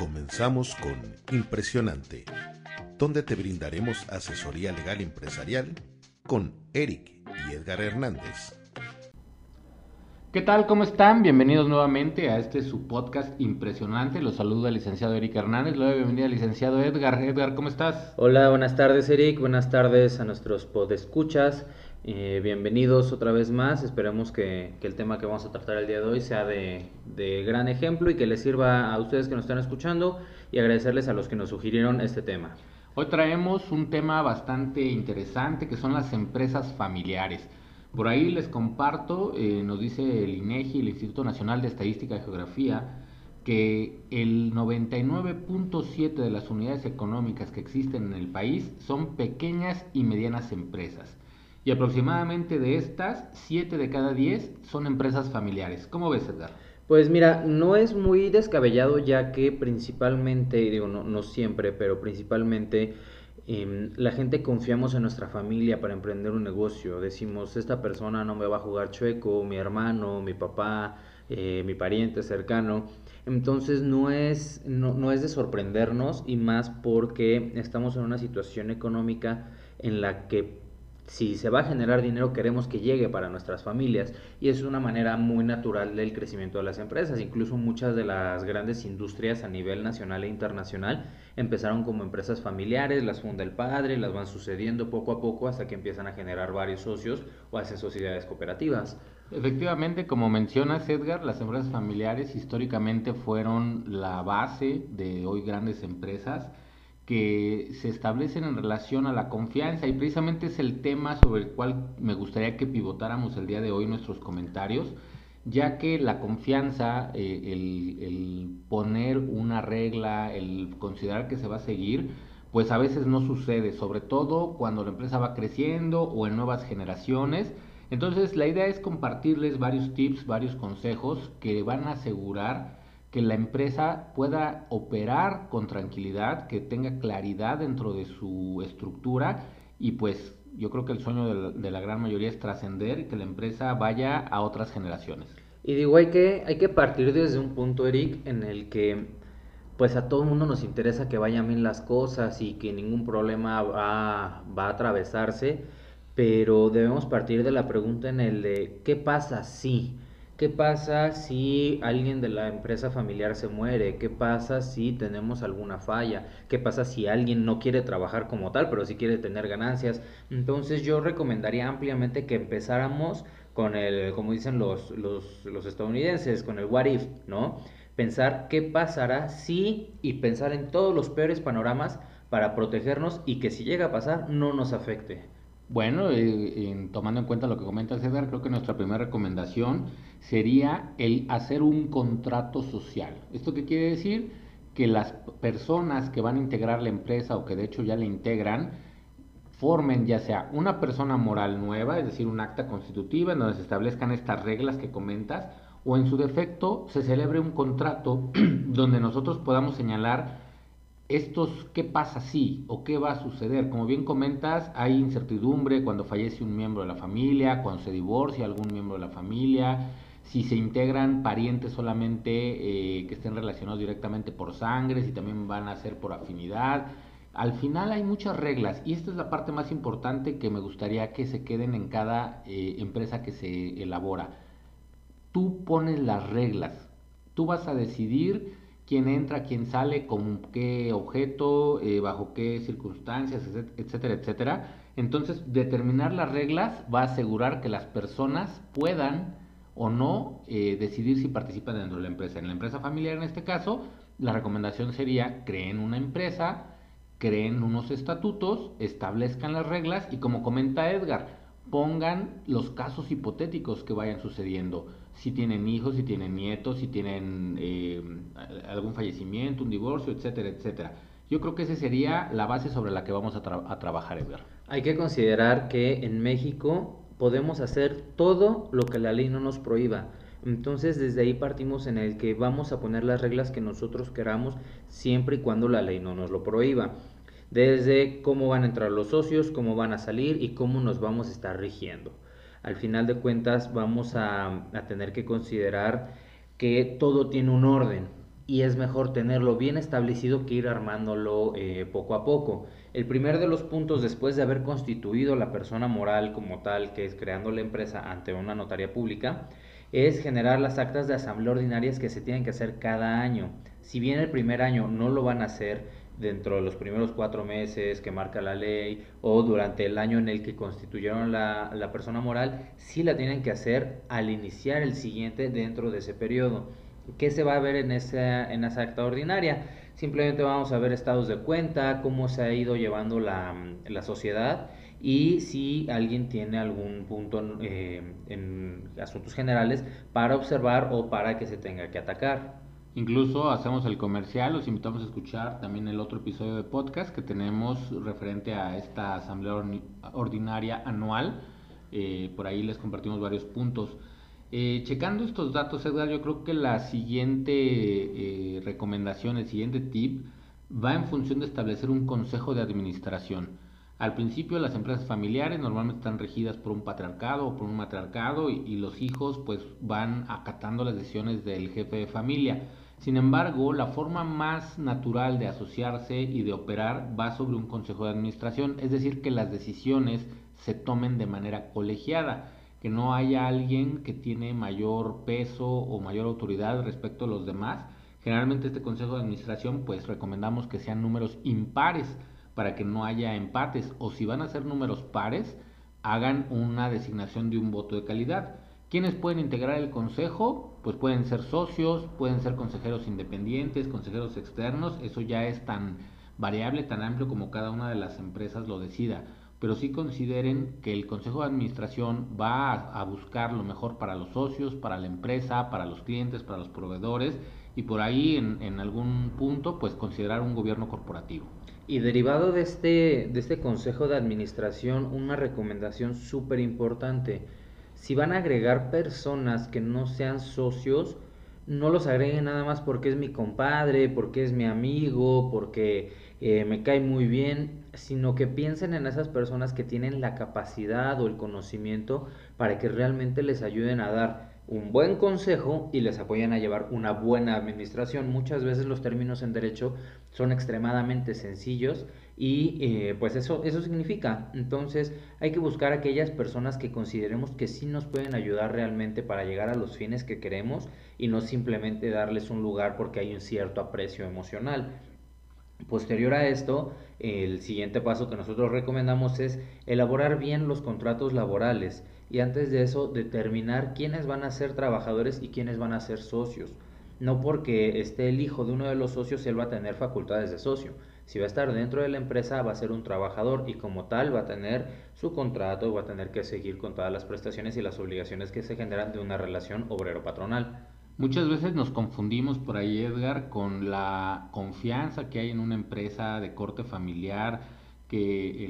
Comenzamos con Impresionante, donde te brindaremos asesoría legal empresarial con Eric y Edgar Hernández. ¿Qué tal? ¿Cómo están? Bienvenidos nuevamente a este su podcast impresionante. Los saluda el licenciado Eric Hernández. Le doy bienvenida al licenciado Edgar. Edgar, ¿cómo estás? Hola, buenas tardes Eric. Buenas tardes a nuestros podescuchas. Eh, bienvenidos otra vez más. Esperemos que, el tema que vamos a tratar el día de hoy sea de, gran ejemplo y que les sirva a ustedes que nos están escuchando y agradecerles a los que nos sugirieron este tema. Hoy traemos un tema bastante interesante que son las empresas familiares. Por ahí les comparto, eh, nos dice el INEGI, el Instituto Nacional de Estadística y Geografía, que el 99.7 de las unidades económicas que existen en el país son pequeñas y medianas empresas. Y aproximadamente de estas, 7 de cada 10 son empresas familiares. ¿Cómo ves, Edgar? Pues mira, no es muy descabellado ya que principalmente, digo, no, no siempre, pero principalmente Em, la gente confiamos en nuestra familia para emprender un negocio. Decimos, esta persona no me va a jugar chueco, mi hermano, mi papá, eh, mi pariente cercano. Entonces no es, no, no es de sorprendernos y más porque estamos en una situación económica en la que si se va a generar dinero queremos que llegue para nuestras familias y es una manera muy natural del crecimiento de las empresas. Incluso muchas de las grandes industrias a nivel nacional e internacional empezaron como empresas familiares, las funda el padre, las van sucediendo poco a poco hasta que empiezan a generar varios socios o hacen sociedades cooperativas. Efectivamente, como mencionas Edgar, las empresas familiares históricamente fueron la base de hoy grandes empresas que se establecen en relación a la confianza y precisamente es el tema sobre el cual me gustaría que pivotáramos el día de hoy nuestros comentarios, ya que la confianza, eh, el, poner una regla, el considerar que se va a seguir, pues a veces no sucede, sobre todo cuando la empresa va creciendo o en nuevas generaciones. Entonces la idea es compartirles varios tips, varios consejos que van a asegurar que la empresa pueda operar con tranquilidad, que tenga claridad dentro de su estructura y pues yo creo que el sueño de la, gran mayoría es trascender y que la empresa vaya a otras generaciones. Y digo, hay que, hay que partir desde un punto, Eric, en el que pues a todo el mundo nos interesa que vayan bien las cosas y que ningún problema va, va a atravesarse, pero debemos partir de la pregunta en el de ¿qué pasa si? ¿Qué pasa si alguien de la empresa familiar se muere? ¿Qué pasa si tenemos alguna falla? ¿Qué pasa si alguien no quiere trabajar como tal, pero sí quiere tener ganancias? Entonces yo recomendaría ampliamente que empezáramos con el, como dicen los, los, los estadounidenses, con el what if, ¿no? Pensar qué pasará si y pensar en todos los peores panoramas para protegernos y que si llega a pasar no nos afecte. Bueno, eh, tomando en cuenta lo que comenta César, creo que nuestra primera recomendación sería el hacer un contrato social. ¿Esto qué quiere decir? Que las personas que van a integrar la empresa o que de hecho ya la integran, formen ya sea una persona moral nueva, es decir, un acta constitutiva en donde se establezcan estas reglas que comentas, o en su defecto se celebre un contrato donde nosotros podamos señalar estos, ¿qué pasa si o qué va a suceder? Como bien comentas, hay incertidumbre cuando fallece un miembro de la familia, cuando se divorcia algún miembro de la familia, si se integran parientes solamente eh, que estén relacionados directamente por sangre, si también van a ser por afinidad. Al final hay muchas reglas y esta es la parte más importante que me gustaría que se queden en cada eh, empresa que se elabora. Tú pones las reglas, tú vas a decidir quién entra, quién sale, con qué objeto, eh, bajo qué circunstancias, etcétera, etcétera. Entonces, determinar las reglas va a asegurar que las personas puedan o no eh, decidir si participan dentro de la empresa. En la empresa familiar, en este caso, la recomendación sería creen una empresa, creen unos estatutos, establezcan las reglas y como comenta Edgar, pongan los casos hipotéticos que vayan sucediendo si tienen hijos, si tienen nietos, si tienen eh, algún fallecimiento, un divorcio, etcétera, etcétera. Yo creo que esa sería la base sobre la que vamos a, a trabajar, Edgar. Hay que considerar que en México podemos hacer todo lo que la ley no nos prohíba. Entonces desde ahí partimos en el que vamos a poner las reglas que nosotros queramos siempre y cuando la ley no nos lo prohíba. Desde cómo van a entrar los socios, cómo van a salir y cómo nos vamos a estar rigiendo al final de cuentas vamos a, tener que considerar que todo tiene un orden y es mejor tenerlo bien establecido que ir armándolo eh, poco a poco. El primer de los puntos después de haber constituido la persona moral como tal, que es creando la empresa ante una notaría pública, es generar las actas de asamblea ordinarias que se tienen que hacer cada año. Si bien el primer año no lo van a hacer dentro de los primeros cuatro meses que marca la ley o durante el año en el que constituyeron la, la persona moral, sí la tienen que hacer al iniciar el siguiente dentro de ese periodo. ¿Qué se va a ver en esa, en esa acta ordinaria? Simplemente vamos a ver estados de cuenta, cómo se ha ido llevando la, la sociedad y si alguien tiene algún punto eh, en asuntos generales para observar o para que se tenga que atacar. Incluso hacemos el comercial, los invitamos a escuchar también el otro episodio de podcast que tenemos referente a esta asamblea ordinaria anual. Eh, por ahí les compartimos varios puntos. Eh, checando estos datos, Edgar, yo creo que la siguiente eh, recomendación, el siguiente tip, va en función de establecer un consejo de administración. Al principio las empresas familiares normalmente están regidas por un patriarcado o por un matriarcado y, y, los hijos pues van acatando las decisiones del jefe de familia. Sin embargo, la forma más natural de asociarse y de operar va sobre un consejo de administración, es decir, que las decisiones se tomen de manera colegiada que no haya alguien que tiene mayor peso o mayor autoridad respecto a los demás. Generalmente este consejo de administración pues recomendamos que sean números impares para que no haya empates o si van a ser números pares hagan una designación de un voto de calidad. ¿Quiénes pueden integrar el consejo? Pues pueden ser socios, pueden ser consejeros independientes, consejeros externos, eso ya es tan variable, tan amplio como cada una de las empresas lo decida pero sí consideren que el Consejo de Administración va a, buscar lo mejor para los socios, para la empresa, para los clientes, para los proveedores y por ahí en, algún punto pues considerar un gobierno corporativo. Y derivado de este, de este Consejo de Administración, una recomendación súper importante. Si van a agregar personas que no sean socios, no los agreguen nada más porque es mi compadre, porque es mi amigo, porque eh, me cae muy bien, sino que piensen en esas personas que tienen la capacidad o el conocimiento para que realmente les ayuden a dar un buen consejo y les apoyen a llevar una buena administración. Muchas veces los términos en derecho son extremadamente sencillos y eh, pues eso, eso significa. Entonces hay que buscar aquellas personas que consideremos que sí nos pueden ayudar realmente para llegar a los fines que queremos y no simplemente darles un lugar porque hay un cierto aprecio emocional. Posterior a esto, el siguiente paso que nosotros recomendamos es elaborar bien los contratos laborales y antes de eso determinar quiénes van a ser trabajadores y quiénes van a ser socios. No porque esté el hijo de uno de los socios, él va a tener facultades de socio. Si va a estar dentro de la empresa, va a ser un trabajador y como tal va a tener su contrato, va a tener que seguir con todas las prestaciones y las obligaciones que se generan de una relación obrero-patronal. Muchas veces nos confundimos por ahí, Edgar, con la confianza que hay en una empresa de corte familiar, que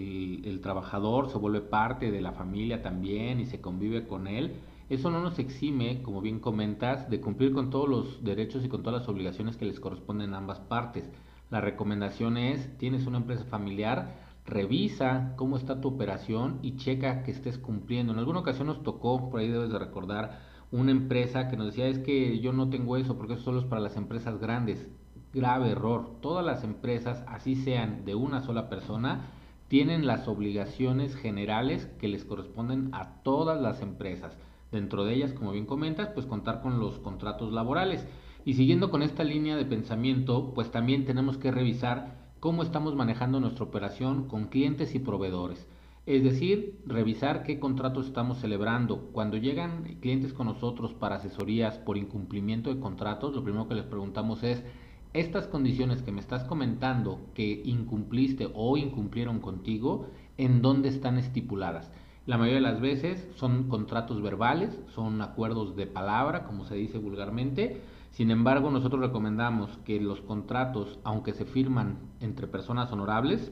el, trabajador se vuelve parte de la familia también y se convive con él. Eso no nos exime, como bien comentas, de cumplir con todos los derechos y con todas las obligaciones que les corresponden a ambas partes. La recomendación es, tienes una empresa familiar, revisa cómo está tu operación y checa que estés cumpliendo. En alguna ocasión nos tocó, por ahí debes de recordar, una empresa que nos decía es que yo no tengo eso porque eso solo es para las empresas grandes. Grave error. Todas las empresas, así sean de una sola persona, tienen las obligaciones generales que les corresponden a todas las empresas. Dentro de ellas, como bien comentas, pues contar con los contratos laborales. Y siguiendo con esta línea de pensamiento, pues también tenemos que revisar cómo estamos manejando nuestra operación con clientes y proveedores. Es decir, revisar qué contratos estamos celebrando. Cuando llegan clientes con nosotros para asesorías por incumplimiento de contratos, lo primero que les preguntamos es, estas condiciones que me estás comentando que incumpliste o incumplieron contigo, ¿en dónde están estipuladas? La mayoría de las veces son contratos verbales, son acuerdos de palabra, como se dice vulgarmente. Sin embargo, nosotros recomendamos que los contratos, aunque se firman entre personas honorables,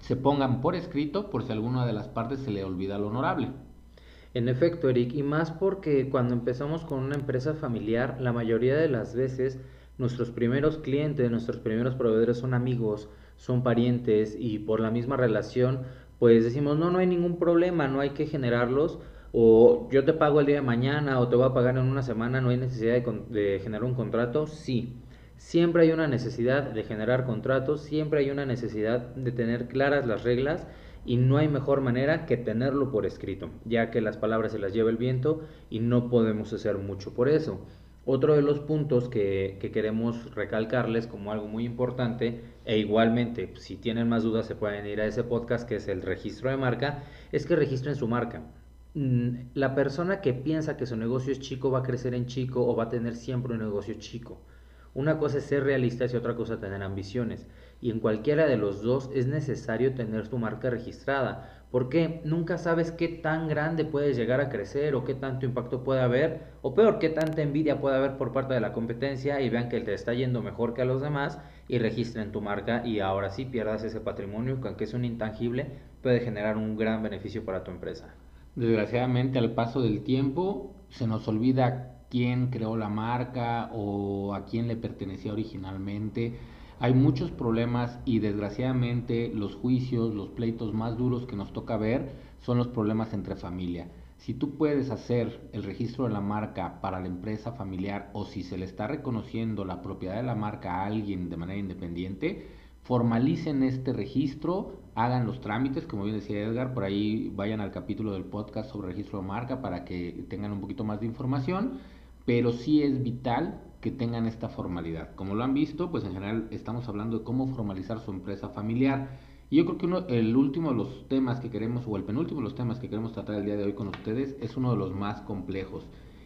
se pongan por escrito por si alguna de las partes se le olvida lo honorable. En efecto, Eric, y más porque cuando empezamos con una empresa familiar, la mayoría de las veces nuestros primeros clientes, nuestros primeros proveedores son amigos, son parientes y por la misma relación, pues decimos, no, no hay ningún problema, no hay que generarlos, o yo te pago el día de mañana o te voy a pagar en una semana, no hay necesidad de, de generar un contrato, sí. Siempre hay una necesidad de generar contratos, siempre hay una necesidad de tener claras las reglas y no hay mejor manera que tenerlo por escrito, ya que las palabras se las lleva el viento y no podemos hacer mucho por eso. Otro de los puntos que, queremos recalcarles como algo muy importante, e igualmente si tienen más dudas se pueden ir a ese podcast que es el registro de marca, es que registren su marca. Mm, la persona que piensa que su negocio es chico va a crecer en chico o va a tener siempre un negocio chico. Una cosa es ser realista y otra cosa tener ambiciones. Y en cualquiera de los dos es necesario tener tu marca registrada. Porque nunca sabes qué tan grande puedes llegar a crecer o qué tanto impacto puede haber. O peor, qué tanta envidia puede haber por parte de la competencia y vean que te está yendo mejor que a los demás y registren tu marca y ahora sí pierdas ese patrimonio que aunque es un intangible puede generar un gran beneficio para tu empresa. Desgraciadamente al paso del tiempo se nos olvida quién creó la marca o a quién le pertenecía originalmente. Hay muchos problemas y desgraciadamente los juicios, los pleitos más duros que nos toca ver son los problemas entre familia. Si tú puedes hacer el registro de la marca para la empresa familiar o si se le está reconociendo la propiedad de la marca a alguien de manera independiente, formalicen este registro, hagan los trámites, como bien decía Edgar, por ahí vayan al capítulo del podcast sobre registro de marca para que tengan un poquito más de información pero sí es vital que tengan esta formalidad. Como lo han visto, pues en general estamos hablando de cómo formalizar su empresa familiar. Y yo creo que el último de los temas que queremos, o el penúltimo de los temas que queremos tratar el día de hoy con ustedes, es uno de los más complejos.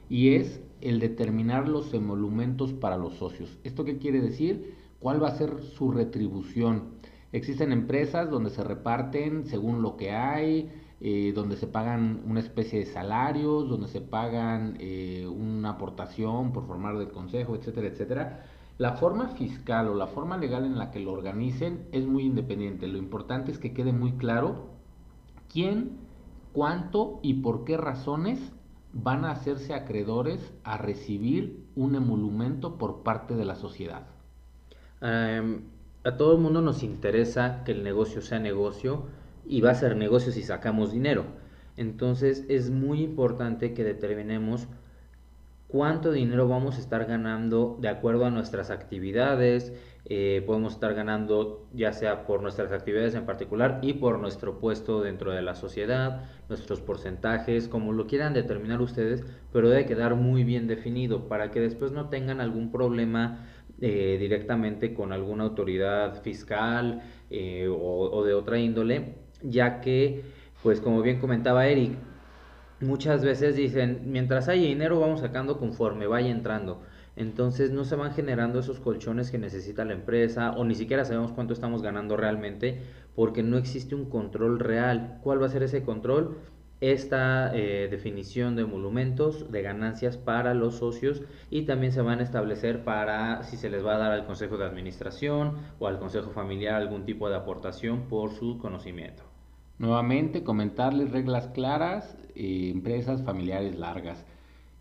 Y es el determinar los emolumentos para los socios. ¿Esto qué quiere decir? ¿Cuál va a ser su retribución? Existen empresas donde se reparten según lo que hay, eh, donde se pagan una especie de salarios, donde se pagan eh, una aportación por formar del consejo, etcétera, etcétera. La forma fiscal o la forma legal en la que lo organicen es muy independiente. Lo importante es que quede muy claro quién, cuánto y por qué razones van a hacerse acreedores a recibir un emolumento por parte de la sociedad. a todo el mundo nos interesa que el negocio sea negocio y va a ser negocio si sacamos dinero. Entonces es muy importante que determinemos cuánto dinero vamos a estar ganando de acuerdo a nuestras actividades. Eh, podemos estar ganando ya sea por nuestras actividades en particular y por nuestro puesto dentro de la sociedad, nuestros porcentajes, como lo quieran determinar ustedes, pero debe quedar muy bien definido para que después no tengan algún problema eh, directamente con alguna autoridad fiscal eh, o de otra índole ya que, pues como bien comentaba Eric, muchas veces dicen, mientras haya dinero vamos sacando conforme vaya entrando. Entonces no se van generando esos colchones que necesita la empresa o ni siquiera sabemos cuánto estamos ganando realmente porque no existe un control real. ¿Cuál va a ser ese control? Esta eh, definición de emolumentos, de ganancias para los socios y también se van a establecer para si se les va a dar al consejo de administración o al consejo familiar algún tipo de aportación por su conocimiento. Nuevamente, comentarles reglas claras, eh, empresas familiares largas.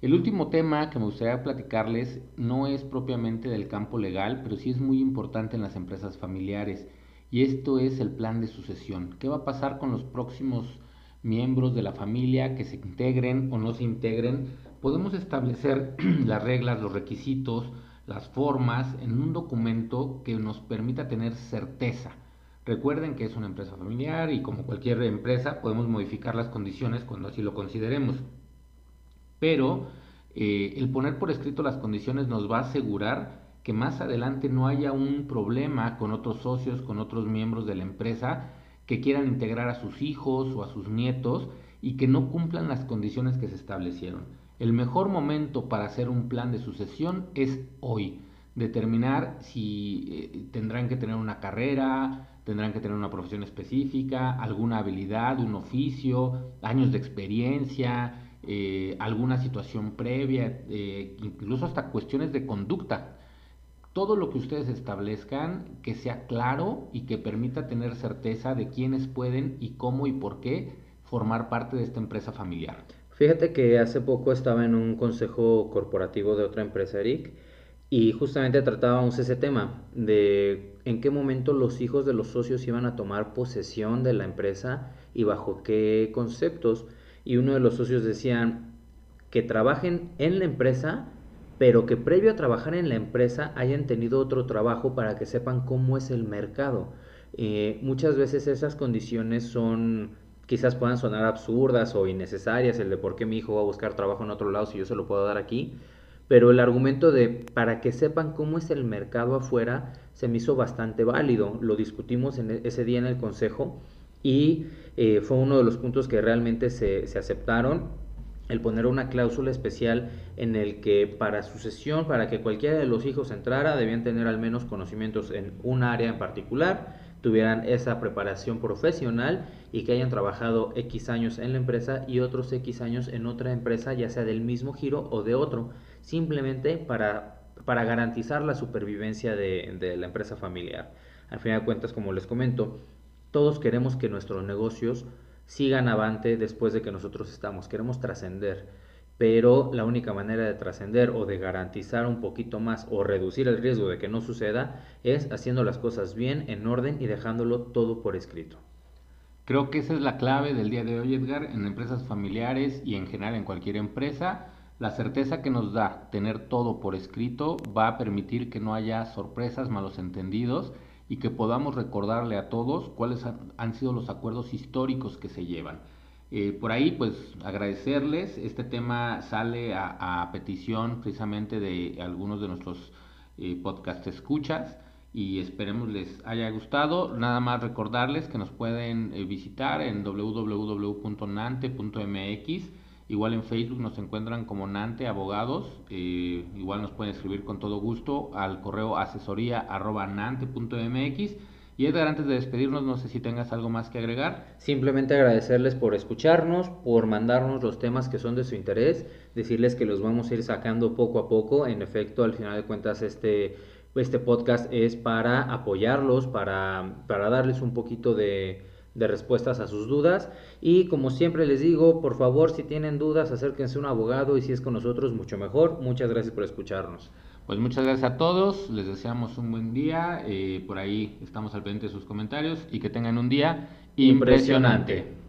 El último tema que me gustaría platicarles no es propiamente del campo legal, pero sí es muy importante en las empresas familiares. Y esto es el plan de sucesión. ¿Qué va a pasar con los próximos miembros de la familia que se integren o no se integren? Podemos establecer las reglas, los requisitos, las formas en un documento que nos permita tener certeza Recuerden que es una empresa familiar y como cualquier empresa podemos modificar las condiciones cuando así lo consideremos. Pero eh, el poner por escrito las condiciones nos va a asegurar que más adelante no haya un problema con otros socios, con otros miembros de la empresa que quieran integrar a sus hijos o a sus nietos y que no cumplan las condiciones que se establecieron. El mejor momento para hacer un plan de sucesión es hoy. Determinar si eh, tendrán que tener una carrera, tendrán que tener una profesión específica, alguna habilidad, un oficio, años de experiencia, eh, alguna situación previa, eh, incluso hasta cuestiones de conducta. Todo lo que ustedes establezcan que sea claro y que permita tener certeza de quiénes pueden y cómo y por qué formar parte de esta empresa familiar. Fíjate que hace poco estaba en un consejo corporativo de otra empresa, Eric, y justamente tratábamos ese tema de en qué momento los hijos de los socios iban a tomar posesión de la empresa y bajo qué conceptos. Y uno de los socios decían que trabajen en la empresa pero que previo a trabajar en la empresa hayan tenido otro trabajo para que sepan cómo es el mercado. Eh, muchas veces esas condiciones son, quizás puedan sonar absurdas o innecesarias, el de por qué mi hijo va a buscar trabajo en otro lado si yo se lo puedo dar aquí, pero el argumento de para que sepan cómo es el mercado afuera se me hizo bastante válido. Lo discutimos e, ese día en el consejo y eh, fue uno de los puntos que realmente se, se aceptaron el poner una cláusula especial en el que para sucesión, para que cualquiera de los hijos entrara, debían tener al menos conocimientos en un área en particular, tuvieran esa preparación profesional y que hayan trabajado X años en la empresa y otros X años en otra empresa, ya sea del mismo giro o de otro, simplemente para, para garantizar la supervivencia de, de la empresa familiar. Al final de cuentas, como les comento, todos queremos que nuestros negocios sigan avante después de que nosotros estamos. Queremos trascender, pero la única manera de trascender o de garantizar un poquito más o reducir el riesgo de que no suceda es haciendo las cosas bien, en orden y dejándolo todo por escrito. Creo que esa es la clave del día de hoy, Edgar, en empresas familiares y en general en cualquier empresa. La certeza que nos da tener todo por escrito va a permitir que no haya sorpresas, malos entendidos y que podamos recordarle a todos cuáles han sido los acuerdos históricos que se llevan. Eh, por ahí, pues agradecerles. Este tema sale a, petición precisamente de algunos de nuestros eh, podcast escuchas y esperemos les haya gustado. Nada más recordarles que nos pueden eh, visitar en www.nante.mx Igual en Facebook nos encuentran como Nante Abogados. Eh, igual nos pueden escribir con todo gusto al correo asesoría nante.mx. Y Edgar, antes de despedirnos, no sé si tengas algo más que agregar. Simplemente agradecerles por escucharnos, por mandarnos los temas que son de su interés, decirles que los vamos a ir sacando poco a poco. En efecto, al final de cuentas, este, este podcast es para apoyarlos, para, para darles un poquito de, de respuestas a sus dudas. Y como siempre les digo, por favor, si tienen dudas, acérquense a un abogado y si es con nosotros, mucho mejor. Muchas gracias por escucharnos. Pues muchas gracias a todos, les deseamos un buen día, eh, por ahí estamos al pendiente de sus comentarios y que tengan un día impresionante.